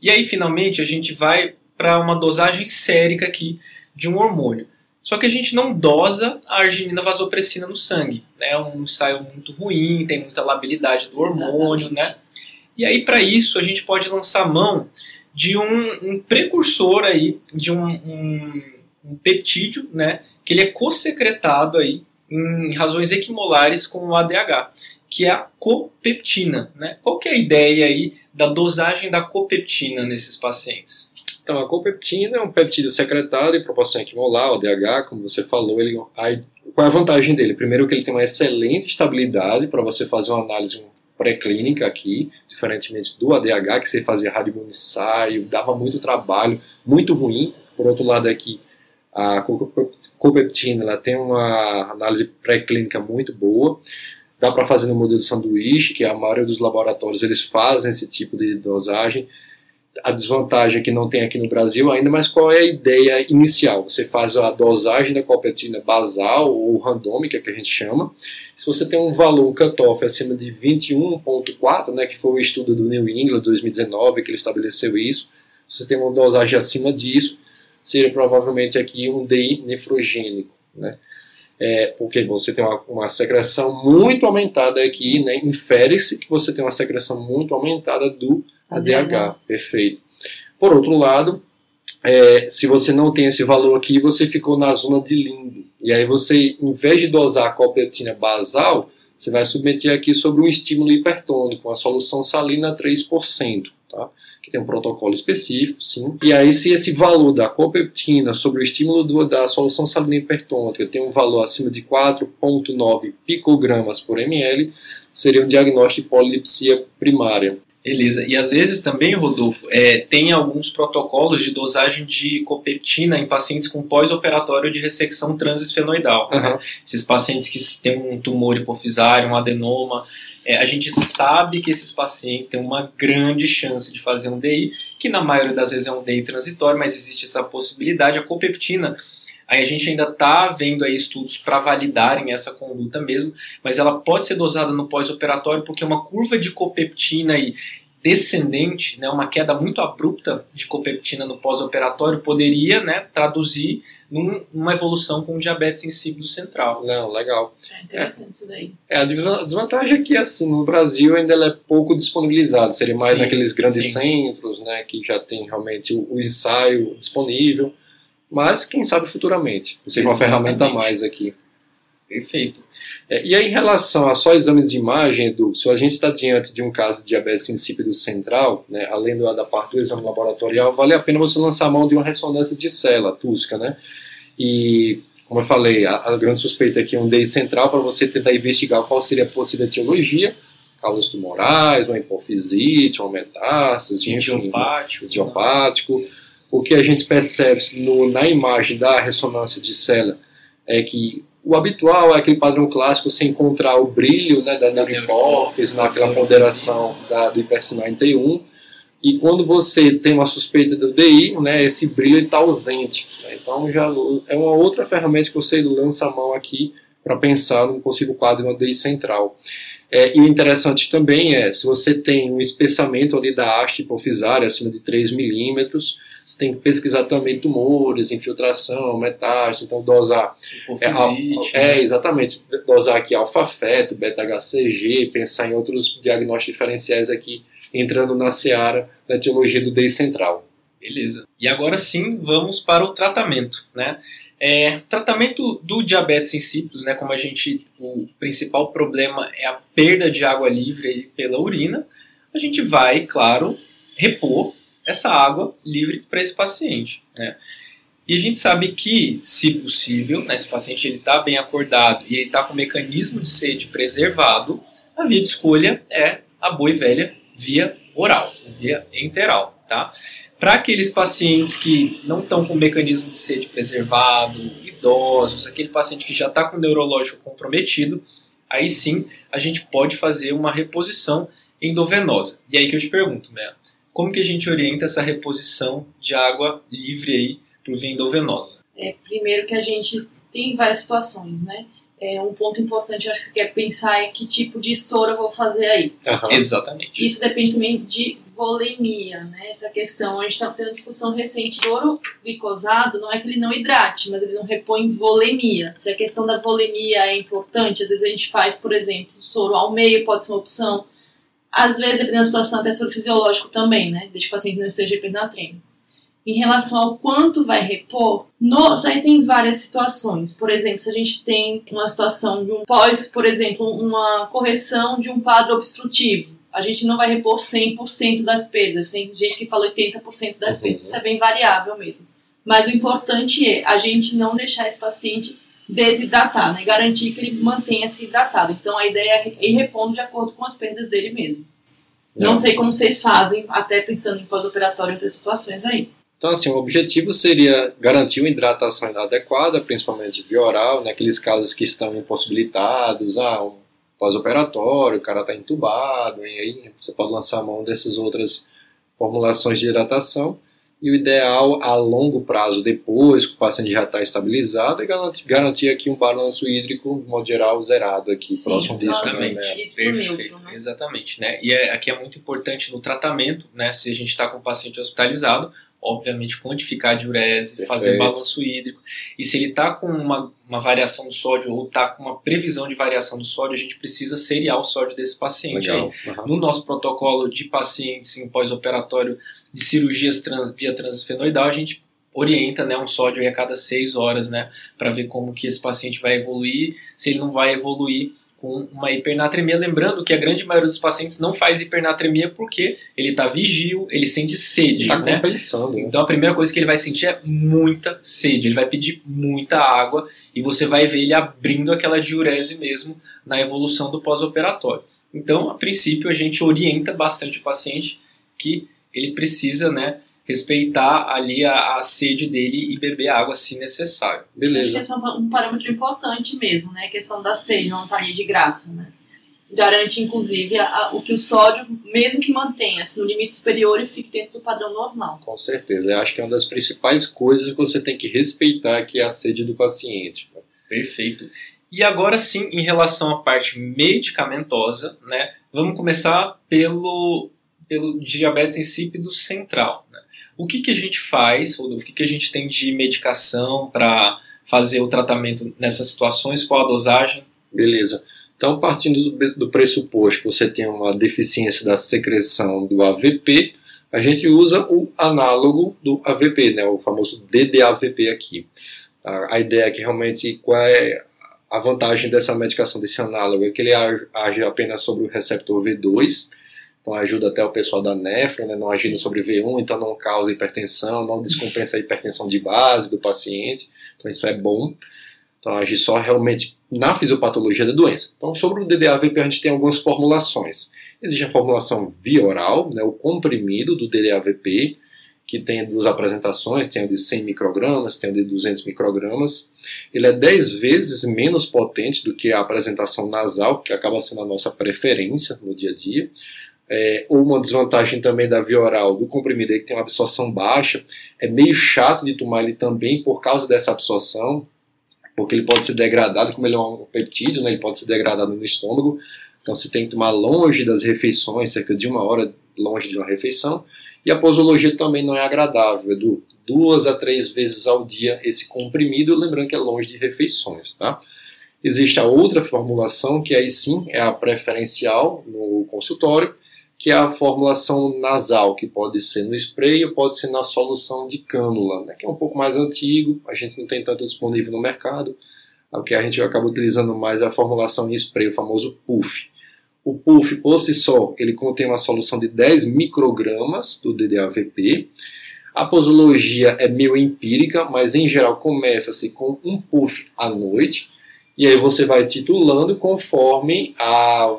E aí, finalmente, a gente vai para uma dosagem sérica aqui de um hormônio. Só que a gente não dosa a arginina vasopressina no sangue, né? É um ensaio muito ruim, tem muita labilidade do hormônio, Exatamente. né? E aí, para isso, a gente pode lançar mão de um, um precursor aí, de um, um, um, peptídeo, né, que ele é co-secretado aí em razões equimolares com o ADH, que é a copeptina. Né? Qual que é a ideia aí da dosagem da copeptina nesses pacientes? Então, a copeptina é um peptídeo secretado em proporção equimolar, o ADH, como você falou, ele, qual é a vantagem dele? Primeiro que ele tem uma excelente estabilidade para você fazer uma análise pré-clínica aqui, diferentemente do ADH, que você fazia radioensaio, dava muito trabalho, muito ruim. Por outro lado, aqui a copeptina ela tem uma análise pré-clínica muito boa. Dá para fazer no modelo sanduíche, que a maioria dos laboratórios eles fazem esse tipo de dosagem a desvantagem que não tem aqui no Brasil ainda, mas qual é a ideia inicial? Você faz a dosagem da copetina basal ou randômica, que a gente chama. Se você tem um valor, cutoff acima de 21.4, né, que foi o estudo do New England 2019 que ele estabeleceu isso, se você tem uma dosagem acima disso, seria provavelmente aqui um DI nefrogênico, né? É, porque você tem uma, uma, secreção muito aumentada aqui, né? Infere-se que você tem uma secreção muito aumentada do ADH, perfeito. Por outro lado, é, se você não tem esse valor aqui, você ficou na zona de limbo. E aí você, em vez de dosar a copeptina basal, você vai submeter aqui sobre um estímulo hipertônico, uma solução salina 3%, tá? que tem um protocolo específico, sim. E aí, se esse valor da copeptina sobre o estímulo do, da solução salina hipertônica tem um valor acima de 4,9 picogramas por ml, seria um diagnóstico de polilipsia primária. Beleza. E às vezes também, Rodolfo, é, tem alguns protocolos de dosagem de copeptina em pacientes com pós-operatório de ressecção transesfenoidal. Uhum. Né? Esses pacientes que têm um tumor hipofisário, um adenoma, é, a gente sabe que esses pacientes têm uma grande chance de fazer um DI, que na maioria das vezes é um DI transitório, mas existe essa possibilidade. A copeptina Aí a gente ainda está vendo aí estudos para validarem essa conduta mesmo, mas ela pode ser dosada no pós-operatório porque uma curva de copeptina e descendente, né, uma queda muito abrupta de copeptina no pós-operatório poderia né, traduzir num, numa evolução com diabetes insípido central. Não, legal. É interessante isso daí. É, a desvantagem é que, assim, no Brasil ainda ela é pouco disponibilizada. Seria mais Sim, naqueles grandes sim. centros, né, que já tem realmente o, o ensaio disponível. Mas, quem sabe futuramente. Seja uma Exatamente. ferramenta a mais aqui. Perfeito. É, e aí, em relação a só exames de imagem, Edu, se a gente está diante de um caso de diabetes insípido central, né, além do, da parte do exame laboratorial, vale a pena você lançar a mão de uma ressonância de célula tusca, né? E, como eu falei, a, a grande suspeita aqui é um DI central para você tentar investigar qual seria a possível etiologia, causas tumorais, uma hipofisite, uma metástase, enfim, né? Idiopático. idiopático. O que a gente percebe no, na imagem da ressonância de célula é que o habitual é aquele padrão clássico você encontrar o brilho né, da neurohipófise, naquela ponderação da, do hipersinal em T1, e quando você tem uma suspeita do DI, né, esse brilho está ausente. né? Então já é uma outra ferramenta que você lança a mão aqui para pensar num possível quadro de uma DI central. É, e o interessante também é, se você tem um espessamento ali da haste hipofisária acima de 3 milímetros, você tem que pesquisar também tumores, infiltração, metástase, então dosar é, Hipofisite. é, exatamente. Dosar aqui alfa-feto, beta-HCG, pensar em outros diagnósticos diferenciais aqui, entrando na seara da etiologia do DEI central. Beleza. E agora sim, vamos para o tratamento, né? É, tratamento do diabetes insípido, né? Como a gente, o principal problema é a perda de água livre pela urina, a gente vai, claro, repor essa água livre para esse paciente, né? E a gente sabe que, se possível, né, se o paciente está bem acordado e ele está com o mecanismo de sede preservado, a via de escolha é a boa e velha via oral, via enteral, tá? Para aqueles pacientes que não estão com mecanismo de sede preservado, idosos, aquele paciente que já está com o neurológico comprometido, aí sim a gente pode fazer uma reposição endovenosa. E aí que eu te pergunto, Mel, como que a gente orienta essa reposição de água livre aí por via endovenosa? É, primeiro que a gente tem várias situações, né? É, um ponto importante, acho que quer pensar é que tipo de soro eu vou fazer aí. Exatamente. Isso depende também de volemia, né? Essa questão, a gente está tendo discussão recente. O ouro glicosado não é que ele não hidrate, mas ele não repõe volemia. Se a questão da volemia é importante, às vezes a gente faz, por exemplo, soro ao meio pode ser uma opção. Às vezes, dependendo da situação, até soro fisiológico também, né? Desde que o paciente não esteja hipernatrêmico. Em relação ao quanto vai repor, nós aí tem várias situações. Por exemplo, se a gente tem uma situação de um pós, por exemplo, uma correção de um quadro obstrutivo, a gente não vai repor 100% das perdas. Tem gente que fala 80% das Uhum. perdas. Isso é bem variável mesmo. Mas o importante é a gente não deixar esse paciente desidratar, né? Garantir que ele mantenha-se hidratado. Então a ideia é ir repondo de acordo com as perdas dele mesmo. Não sei como vocês fazem, até pensando em pós-operatório em outras situações aí. Então, assim, o objetivo seria garantir uma hidratação adequada, principalmente via oral, naqueles casos que estão impossibilitados, ah, um pós-operatório, o cara está entubado, e aí você pode lançar a mão dessas outras formulações de hidratação. E o ideal a longo prazo, depois que o paciente já está estabilizado, é garantir, garantir aqui um balanço hídrico, de modo geral, zerado aqui, Sim, próximo disso. Exatamente. Né? Perfeito, neutro, né? exatamente, né? E é, aqui é muito importante no tratamento, né? Se a gente está com o paciente hospitalizado, obviamente quantificar a diurese, Perfeito. fazer balanço hídrico. E se ele está com uma, uma variação do sódio ou está com uma previsão de variação do sódio, a gente precisa seriar o sódio desse paciente. Aí, Aham. no nosso protocolo de pacientes em pós-operatório de cirurgias tran- via transfenoidal, a gente orienta né, um sódio a cada 6 horas, né, para ver como que esse paciente vai evoluir, se ele não vai evoluir com uma hipernatremia. Lembrando que a grande maioria dos pacientes não faz hipernatremia porque ele está vigio, ele sente sede. Está né? compensando. né? Então a primeira coisa que ele vai sentir é muita sede, ele vai pedir muita água e você vai ver ele abrindo aquela diurese mesmo na evolução do pós-operatório. Então, a princípio, a gente orienta bastante o paciente que ele precisa, né, respeitar ali a, a sede dele e beber água se necessário. Acho que Beleza. esse é um parâmetro importante mesmo, né? A questão da sede, não tá ali de graça, né? Garante, inclusive, a- a- o que o sódio, mesmo que mantenha-se no limite superior e fique dentro do padrão normal. Com certeza. Eu acho que é uma das principais coisas que você tem que respeitar, que é a sede do paciente. Perfeito. E agora sim, em relação à parte medicamentosa, né, vamos começar pelo, pelo diabetes insípido central. O que, que a gente faz, Rodolfo? O que, que a gente tem de medicação para fazer o tratamento nessas situações? Qual a dosagem? Beleza. Então, partindo do, pressuposto que você tem uma deficiência da secreção do AVP, a gente usa o análogo do AVP, né, o famoso DDAVP aqui. A, a ideia é que realmente qual é a vantagem dessa medicação, desse análogo, é que ele age apenas sobre o receptor V2, então ajuda até o pessoal da nefra, né, não agindo sobre V1, então não causa hipertensão, não descompensa a hipertensão de base do paciente, então isso é bom. Então age só realmente na fisiopatologia da doença. Então sobre o DDAVP a gente tem algumas formulações. Existe a formulação via oral, né, o comprimido do DDAVP, que tem duas apresentações, tem o de 100 microgramas, tem o de 200 microgramas. Ele é 10 vezes menos potente do que a apresentação nasal, que acaba sendo a nossa preferência no dia a dia. É, uma desvantagem também da via oral do comprimido é que tem uma absorção baixa. É meio chato de tomar ele também por causa dessa absorção, porque ele pode ser degradado, como ele é um peptídeo, né, ele pode ser degradado no estômago. Então você tem que tomar longe das refeições, cerca de uma hora longe de uma refeição. E a posologia também não é agradável, Edu. Duas a três vezes ao dia esse comprimido, lembrando que é longe de refeições, tá? Existe a outra formulação, que aí sim é a preferencial no consultório, que é a formulação nasal, que pode ser no spray ou pode ser na solução de cânula, né, que é um pouco mais antigo, a gente não tem tanto disponível no mercado. O que a gente acaba utilizando mais é a formulação em spray, o famoso puff. O puff, por si só, ele contém uma solução de 10 microgramas do DDAVP. A posologia é meio empírica, mas em geral começa-se com um puff à noite, e aí você vai titulando conforme a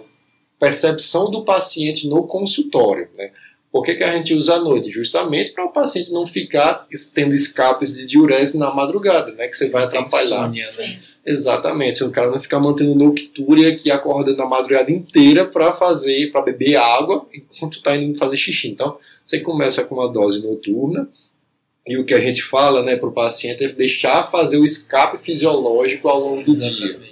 percepção do paciente no consultório. Né? Por que, que a gente usa à noite? Justamente para o paciente não ficar tendo escapes de diurese na madrugada, né? que você vai atrapalhar. insônia, né? Exatamente, o cara não ficar mantendo noctúria aqui acordando a madrugada inteira para fazer, para beber água enquanto está indo fazer xixi. Então, você começa com uma dose noturna e o que a gente fala, né, para o paciente é deixar fazer o escape fisiológico ao longo do dia, né?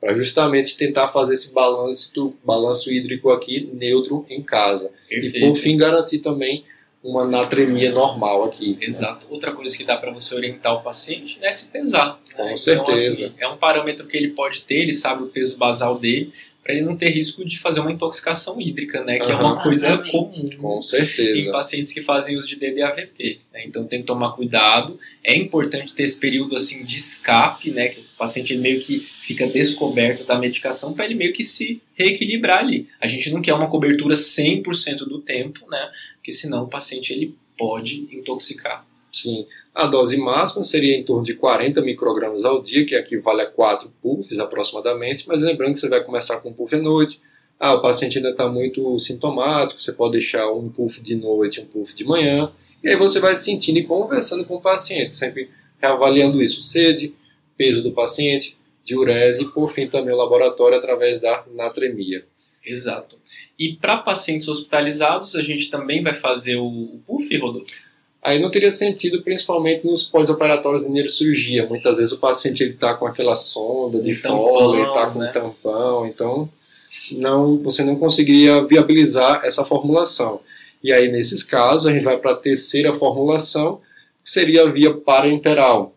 Para justamente tentar fazer esse balanço, balanço hídrico aqui neutro em casa e Perfeito. por fim garantir também uma natremia normal aqui. né? Exato. Outra coisa que dá para você orientar o paciente né, é se pesar. Com né? certeza. Então, assim, é um parâmetro que ele pode ter, ele sabe o peso basal dele, para ele não ter risco de fazer uma intoxicação hídrica, né? Que é uma coisa Exatamente. comum Com em certeza. pacientes que fazem uso de DDAVP. Né? Então tem que tomar cuidado. É importante ter esse período assim de escape, né? Que o paciente ele meio que fica descoberto da medicação para ele meio que se reequilibrar ali. A gente não quer uma cobertura 100% do tempo, né? Porque senão o paciente ele pode intoxicar. Sim. A dose máxima seria em torno de 40 microgramas ao dia, que equivale a 4 puffs aproximadamente, mas lembrando que você vai começar com um puff à noite. Ah, o paciente ainda está muito sintomático, você pode deixar um puff de noite e um puff de manhã, e aí você vai sentindo e conversando com o paciente, sempre reavaliando isso, sede, peso do paciente, diurese e por fim também o laboratório através da natremia. Exato. E para pacientes hospitalizados, a gente também vai fazer o, o PUF, Rodolfo? Aí não teria sentido, principalmente nos pós-operatórios de neurocirurgia. Muitas vezes o paciente está com aquela sonda de fole, está com né? tampão, então não, você não conseguiria viabilizar essa formulação. E aí, nesses casos, a gente vai para a terceira formulação, que seria a via parenteral.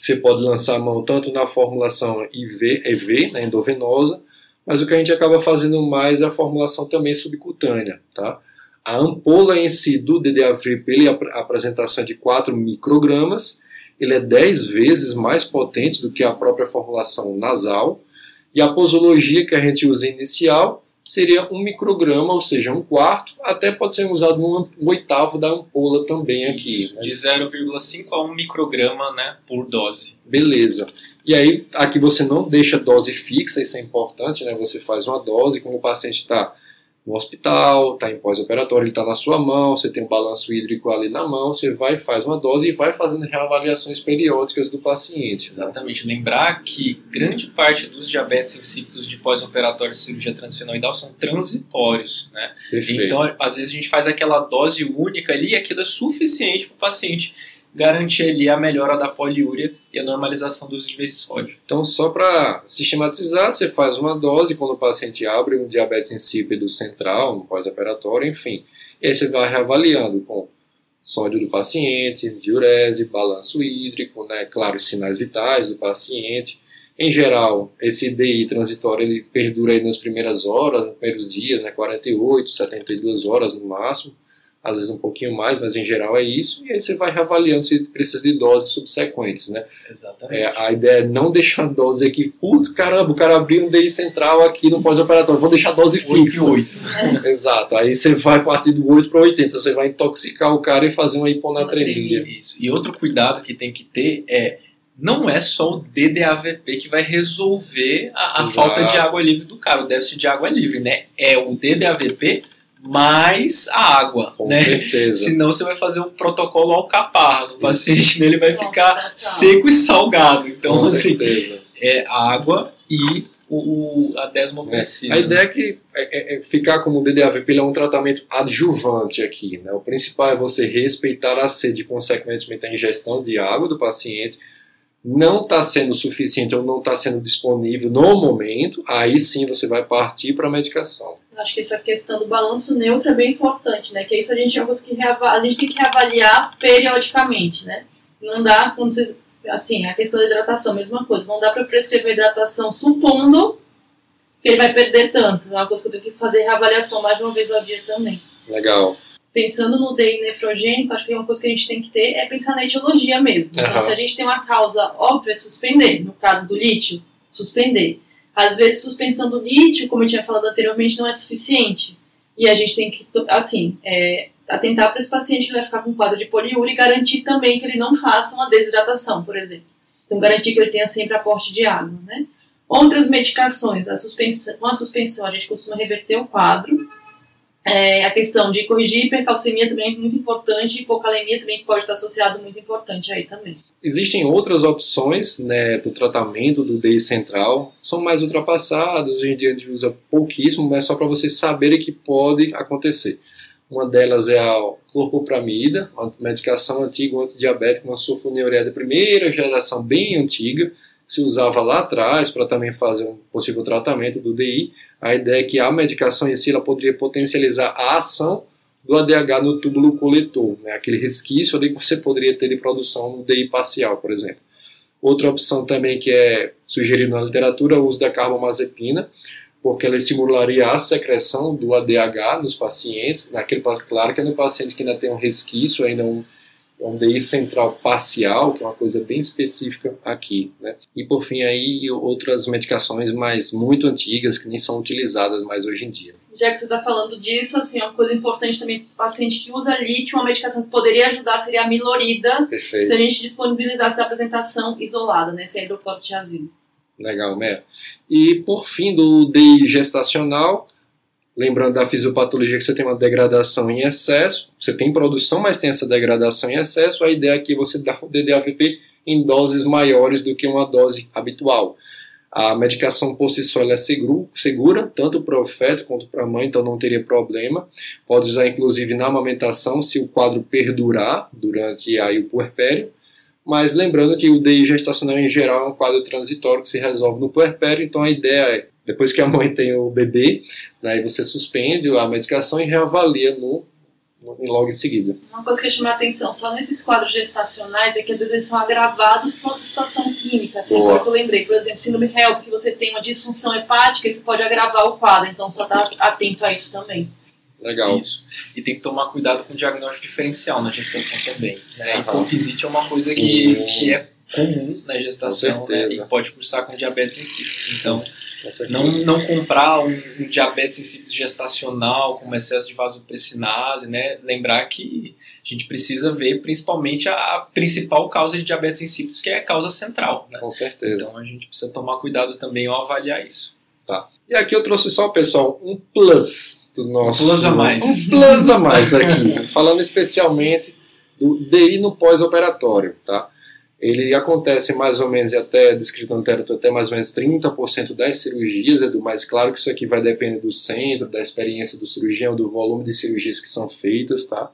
Você pode lançar a mão tanto na formulação IV, EV, né, endovenosa, mas o que a gente acaba fazendo mais é a formulação também subcutânea, tá? A ampola em si do DDAVP, ele, a apresentação é de 4 microgramas, ele é 10 vezes mais potente do que a própria formulação nasal, e a posologia que a gente usa inicial seria um micrograma, ou seja, um quarto, até pode ser usado um, oitavo da ampola também aqui. Né? De 0,5 a 1 micrograma né, por dose. Beleza. E aí, aqui você não deixa dose fixa, isso é importante, né? Você faz uma dose, como o paciente está no hospital, está em pós-operatório, ele está na sua mão, você tem um balanço hídrico ali na mão, você vai faz uma dose e vai fazendo reavaliações periódicas do paciente. Exatamente. Lembrar que grande parte dos diabetes insípidos de pós-operatório de cirurgia transfenoidal são transitórios, né? Perfeito. Então, às vezes a gente faz aquela dose única ali e aquilo é suficiente para o paciente garantir ali a melhora da poliúria e a normalização dos níveis de sódio. Então, só para sistematizar, você faz uma dose quando o paciente abre um diabetes insípido central, um pós-operatório, enfim. E aí você vai reavaliando com sódio do paciente, diurese, balanço hídrico, né, claro, os sinais vitais do paciente. Em geral, esse DI transitório ele perdura aí nas primeiras horas, nos primeiros dias, né, 48, 72 horas no máximo às vezes um pouquinho mais, mas em geral é isso, e aí você vai reavaliando se precisa de doses subsequentes, né? Exatamente. É, a ideia é não deixar a dose aqui, puto, caramba, o cara abriu um DI central aqui no pós-operatório, vou deixar a dose fixa. 8. Exato, aí você vai partir do 8 para 80, você vai intoxicar o cara e fazer uma hiponatremia. Isso. E outro cuidado que tem que ter é não é só o DDAVP que vai resolver a, a falta de água livre do cara, o déficit de água livre, né? É o DDAVP mais a água, Com né? certeza. Senão você vai fazer um protocolo alcaparra no paciente, né? ele vai ficar seco e salgado. Então, Com assim, certeza. é água e o, a desmopressina. A ideia é que é, é- é ficar como DDAVP ele é um tratamento adjuvante aqui. Né? O principal é você respeitar a sede e, consequentemente, a ingestão de água do paciente. Não está sendo suficiente ou não está sendo disponível no momento, aí sim você vai partir para a medicação. Acho que essa questão do balanço neutro é bem importante, né? Que isso a gente é que a gente tem que reavaliar periodicamente, né? Não dá, quando vocês, assim, a questão da hidratação, mesma coisa. Não dá para prescrever hidratação supondo que ele vai perder tanto. É uma coisa que eu tenho que fazer reavaliação mais uma vez ao dia também. Legal. Pensando no DI nefrogênico, acho que uma coisa que a gente tem que ter é pensar na etiologia mesmo. Então, Aham. se a gente tem uma causa óbvia, suspender. No caso do lítio, suspender. Às vezes, suspensão do lítio, como eu tinha falado anteriormente, não é suficiente. E a gente tem que, assim, é, atentar para esse paciente que vai ficar com quadro de poliúria e garantir também que ele não faça uma desidratação, por exemplo. Então, garantir que ele tenha sempre aporte de água, né? Outras medicações, a suspensão, com a suspensão a gente costuma reverter o quadro. É, a questão de corrigir hipercalcemia também é muito importante e hipocalemia também pode estar associado muito importante aí também. Existem outras opções né, para o tratamento do DI central, são mais ultrapassadas, hoje em dia a gente usa pouquíssimo, mas só para vocês saberem que pode acontecer. Uma delas é a clorpopramida, uma medicação antiga, um antidiabético, uma sulfonilureia de primeira geração, bem antiga, se usava lá atrás para também fazer um possível tratamento do DI. A ideia é que a medicação em si ela poderia potencializar a ação do ADH no túbulo coletor, né? aquele resquício ali que você poderia ter de produção no DI parcial, por exemplo. Outra opção também que é sugerida na literatura é o uso da carbamazepina, porque ela estimularia a secreção do ADH nos pacientes, naquele, pa- claro que é no paciente que ainda tem um resquício, ainda um, um DI central parcial, que é uma coisa bem específica aqui. Né? E por fim aí outras medicações mais muito antigas que nem são utilizadas mais hoje em dia. Já que você está falando disso, assim, uma coisa importante também para o paciente que usa lítio, uma medicação que poderia ajudar seria a milorida, Perfeito. se a gente disponibilizasse da apresentação isolada, né, sem hidroclorotiazina. Legal, Mer. E por fim do DI gestacional, lembrando da fisiopatologia que você tem uma degradação em excesso, você tem produção, mas tem essa degradação em excesso, a ideia é que você dá o DDAVP em doses maiores do que uma dose habitual. A medicação por si só é segura, tanto para o feto quanto para a mãe, então não teria problema. Pode usar inclusive na amamentação se o quadro perdurar durante aí o puerpério. Mas lembrando que o DI gestacional em geral é um quadro transitório que se resolve no puerpério, então a ideia é, depois que a mãe tem o bebê, né, aí você suspende a medicação e reavalia no, no, logo em seguida. Uma coisa que eu a atenção só nesses quadros gestacionais é que às vezes eles são agravados por outra situação clínica. Assim, Boa. eu lembrei, por exemplo, síndrome HELP, que você tem uma disfunção hepática, isso pode agravar o quadro, então só estar atento a isso também. Legal. Isso. E tem que tomar cuidado com o diagnóstico diferencial na gestação também. Né? Hipofisite é uma coisa Sim. que, que é comum na gestação né? e pode cursar com diabetes insípidos. Então, não, não comprar um, um diabetes insípido gestacional com excesso de vasopressinase, né? Lembrar que a gente precisa ver principalmente a, a principal causa de diabetes insípidos, que é a causa central. Né? Com certeza. Então a gente precisa tomar cuidado também ao avaliar isso. E aqui eu trouxe só, pessoal, um plus do nosso. Um plus a mais. Um plus a mais aqui. falando especialmente do DI no pós-operatório, tá? Ele acontece mais ou menos, e até descrito no até mais ou menos 30% das cirurgias, Edu, mas claro que isso aqui vai depender do centro, da experiência do cirurgião, do volume de cirurgias que são feitas, tá?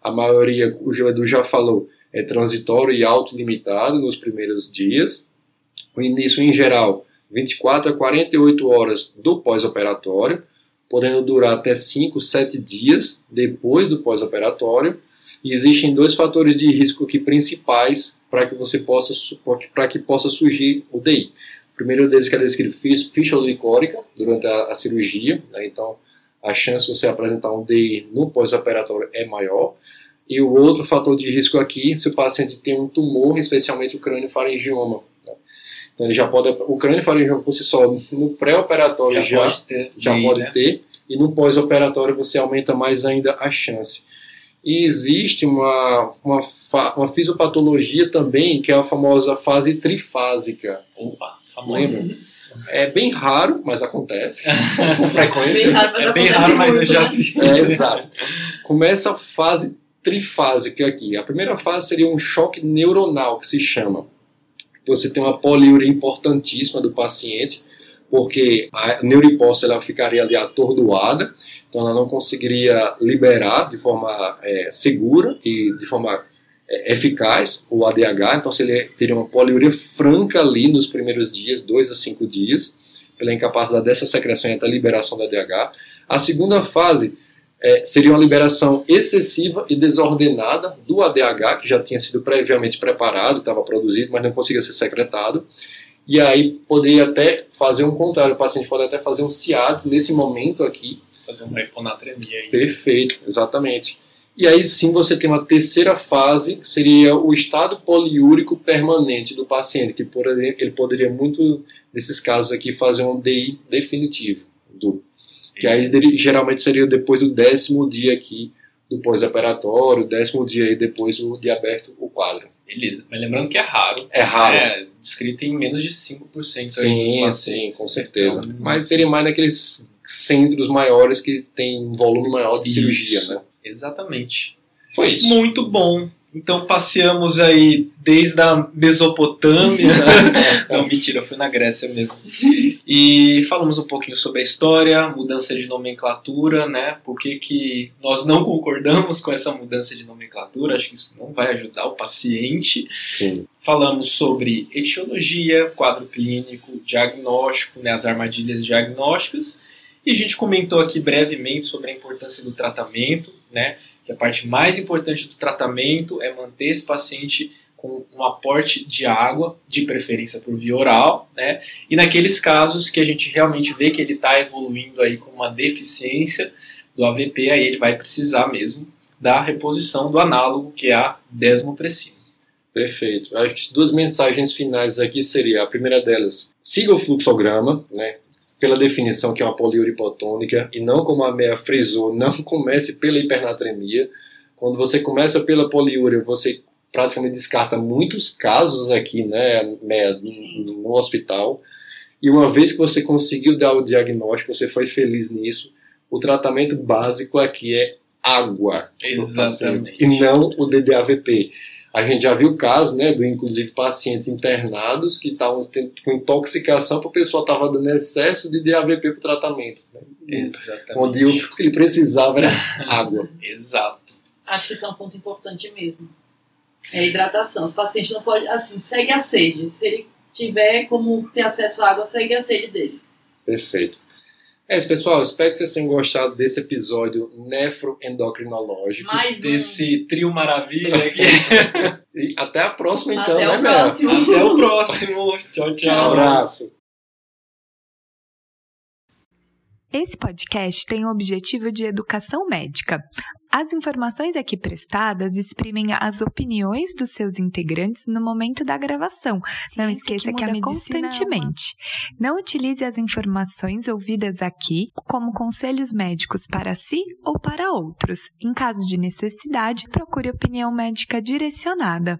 A maioria, o Edu já falou, é transitório e autolimitado nos primeiros dias. O início, em geral, 24 a 48 horas do pós-operatório, podendo durar até 5, 7 dias depois do pós-operatório. E existem dois fatores de risco aqui principais para que você possa para que possa surgir o DI. O primeiro deles que é descrito ficha licórica durante a, a cirurgia, né? então a chance de você apresentar um DI no pós-operatório é maior. E o outro fator de risco aqui, se o paciente tem um tumor, especialmente o crânio-faringioma. né? Então ele já pode, o crânio-faringioma por si só, no pré-operatório Já, já, pode ter. já DI, pode né? ter, e no pós-operatório você aumenta mais ainda a chance. E existe uma, uma, uma fisiopatologia também, que é a famosa fase trifásica. Opa, famoso. Lembra? É bem raro, mas acontece com frequência. Bem raro, É bem raro, mas eu já vi. É, exato. Começa a fase trifásica aqui. A primeira fase seria um choque neuronal, que se chama. Você tem uma poliúria importantíssima do paciente, porque a neurohipófise ela ficaria ali atordoada, então ela não conseguiria liberar de forma é, segura e de forma é, eficaz o ADH, então ele teria uma poliúria franca ali nos primeiros dias, dois a cinco dias, pela incapacidade dessa secreção e até liberação do ADH. A segunda fase é, seria uma liberação excessiva e desordenada do ADH, que já tinha sido previamente preparado, estava produzido, mas não conseguia ser secretado. E aí poderia até fazer um contrário, o paciente pode até fazer um CIAT nesse momento aqui. Fazer uma hiponatremia aí. Perfeito, exatamente. E aí sim você tem uma terceira fase, que seria o estado poliúrico permanente do paciente, que por exemplo, ele poderia muito, nesses casos aqui, fazer um DI definitivo. Do, que aí geralmente seria depois do décimo dia aqui do pós-operatório, décimo dia aí depois de aberto o quadro. Beleza. Mas lembrando que é raro. É raro. É descrito em menos de 5% aí dos Sim, sim, com certeza. Então, Mas seria mais naqueles centros maiores que tem um volume maior de Isso. cirurgia, né? Exatamente. Foi isso. Muito bom. Então passeamos aí desde a Mesopotâmia. Não, mentira, foi na Grécia mesmo. E falamos um pouquinho sobre a história, mudança de nomenclatura, né? Por que, que nós não concordamos com essa mudança de nomenclatura? Acho que isso não vai ajudar o paciente. Sim. Falamos sobre etiologia, quadro clínico, diagnóstico, né, as armadilhas diagnósticas. E a gente comentou aqui brevemente sobre a importância do tratamento, né, que a parte mais importante do tratamento é manter esse paciente com um aporte de água, de preferência por via oral, né, e naqueles casos que a gente realmente vê que ele está evoluindo aí com uma deficiência do AVP, aí ele vai precisar mesmo da reposição do análogo, que é a desmopressina. Perfeito. Acho que duas mensagens finais aqui seria a primeira delas, siga o fluxograma, né? Pela definição que é uma poliúria hipotônica e não como a Meia frisou, não comece pela hipernatremia. Quando você começa pela poliúria, você praticamente descarta muitos casos aqui, né, no, hospital. E uma vez que você conseguiu dar o diagnóstico, você foi feliz nisso, o tratamento básico aqui é água. Exatamente. paciente, E não o DDAVP. A gente já viu casos, né, do inclusive pacientes internados que estavam com intoxicação porque o pessoal estava dando excesso de DAVP para o tratamento. Né? Exatamente. Onde o que ele precisava era água. Exato. Acho que isso é um ponto importante mesmo. É a hidratação. Os pacientes não podem, assim, segue a sede. Se ele tiver como ter acesso à água, segue a sede dele. Perfeito. É isso, pessoal. Espero que vocês tenham gostado desse episódio nefroendocrinológico. Mais um. Desse trio maravilha aqui. E até a próxima, então, Até né, o próximo. Até o próximo. Tchau, Um tchau. abraço. Esse podcast tem o objetivo de educação médica. As informações aqui prestadas exprimem as opiniões dos seus integrantes no momento da gravação. Não esqueça que, que medicina constantemente. É uma... Não utilize as informações ouvidas aqui como conselhos médicos para si ou para outros. Em caso de necessidade, procure opinião médica direcionada.